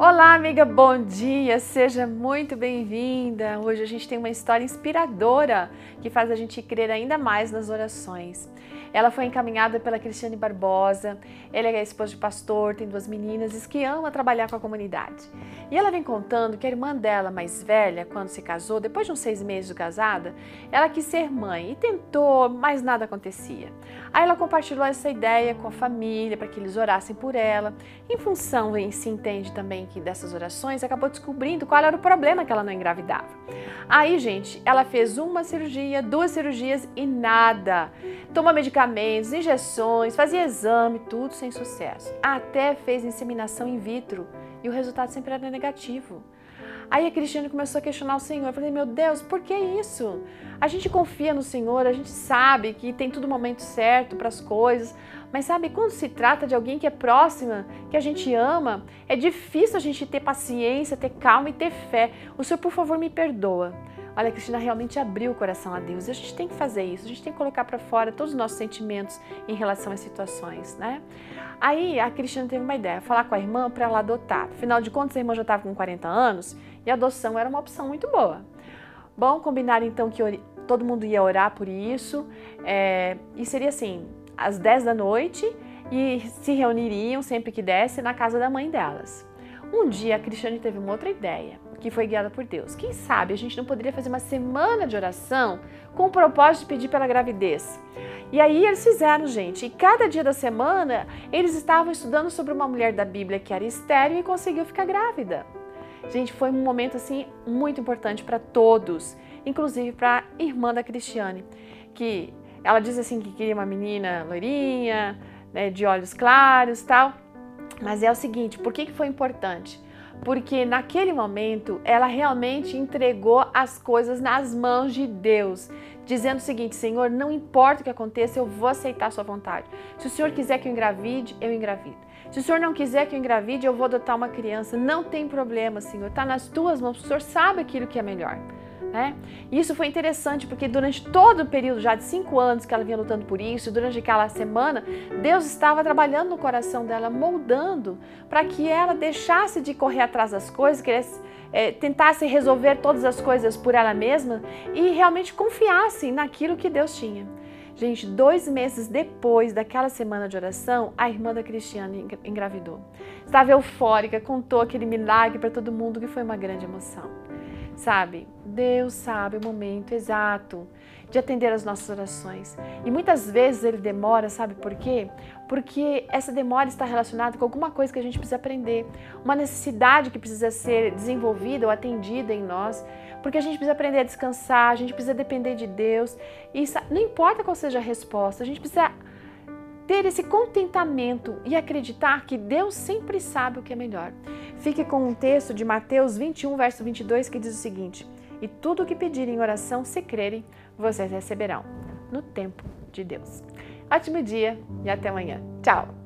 Olá, amiga, bom dia, seja muito bem-vinda. Hoje a gente tem uma história inspiradora que faz a gente crer ainda mais nas orações. Ela foi encaminhada pela Cristiane Barbosa. Ela é esposa de pastor, tem duas meninas e que ama trabalhar com a comunidade. E ela vem contando que a irmã dela, mais velha, quando se casou, depois de uns seis meses de casada, ela quis ser mãe e tentou, mas nada acontecia. Aí ela compartilhou essa ideia com a família para que eles orassem por ela. Em função, em se entende também que dessas orações, acabou descobrindo qual era o problema que ela não engravidava. Aí, gente, ela fez uma cirurgia, duas cirurgias e nada. Tomou medicamentos, injeções, fazia exame, tudo sem sucesso. Até fez inseminação in vitro e o resultado sempre era negativo. Aí a Cristiane começou a questionar o Senhor. Eu falei, meu Deus, por que isso? A gente confia no Senhor, a gente sabe que tem tudo o momento certo para as coisas, mas sabe, quando se trata de alguém que é próxima, que a gente ama, é difícil a gente ter paciência, ter calma e ter fé. O Senhor, por favor, me perdoa. Olha, a Cristina realmente abriu o coração a Deus. A gente tem que fazer isso, a gente tem que colocar para fora todos os nossos sentimentos em relação às situações, né? Aí a Cristina teve uma ideia, falar com a irmã para ela adotar. Afinal de contas, a irmã já estava com 40 anos e a adoção era uma opção muito boa. Bom, combinaram então que todo mundo ia orar por isso. É, e seria assim, às 10 da noite e se reuniriam sempre que desse na casa da mãe delas. Um dia a Cristiane teve uma outra ideia que foi guiada por Deus. Quem sabe a gente não poderia fazer uma semana de oração com o propósito de pedir pela gravidez. E aí eles fizeram, gente. E cada dia da semana eles estavam estudando sobre uma mulher da Bíblia que era estéril e conseguiu ficar grávida. Gente, foi um momento assim muito importante para todos, inclusive para a irmã da Cristiane, que ela diz assim que queria uma menina loirinha, né, de olhos claros, tal. Mas é o seguinte, por que, que foi importante? porque naquele momento ela realmente entregou as coisas nas mãos de Deus, dizendo o seguinte: Senhor, não importa o que aconteça, eu vou aceitar a sua vontade. Se o Senhor quiser que eu engravide, eu engravido. Se o Senhor não quiser que eu engravide, eu vou adotar uma criança. Não tem problema, Senhor, está nas tuas mãos. O Senhor sabe aquilo que é melhor. Né? Isso foi interessante porque durante todo o período já de cinco anos que ela vinha lutando por isso, durante aquela semana, Deus estava trabalhando no coração dela, moldando para que ela deixasse de correr atrás das coisas, que é, tentasse resolver todas as coisas por ela mesma e realmente confiasse naquilo que Deus tinha. Gente, dois meses depois daquela semana de oração, a irmã da Cristiane engravidou. Estava eufórica, contou aquele milagre para todo mundo, que foi uma grande emoção. Sabe, Deus sabe o momento exato de atender as nossas orações. E muitas vezes ele demora, sabe por quê? Porque essa demora está relacionada com alguma coisa que a gente precisa aprender, uma necessidade que precisa ser desenvolvida ou atendida em nós, porque a gente precisa aprender a descansar, a gente precisa depender de Deus. E não importa qual seja a resposta, a gente precisa ter esse contentamento e acreditar que Deus sempre sabe o que é melhor. Fique com um texto de Mateus 21, verso 22, que diz o seguinte: E tudo o que pedirem em oração, se crerem, vocês receberão, no tempo de Deus. Ótimo dia e até amanhã. Tchau!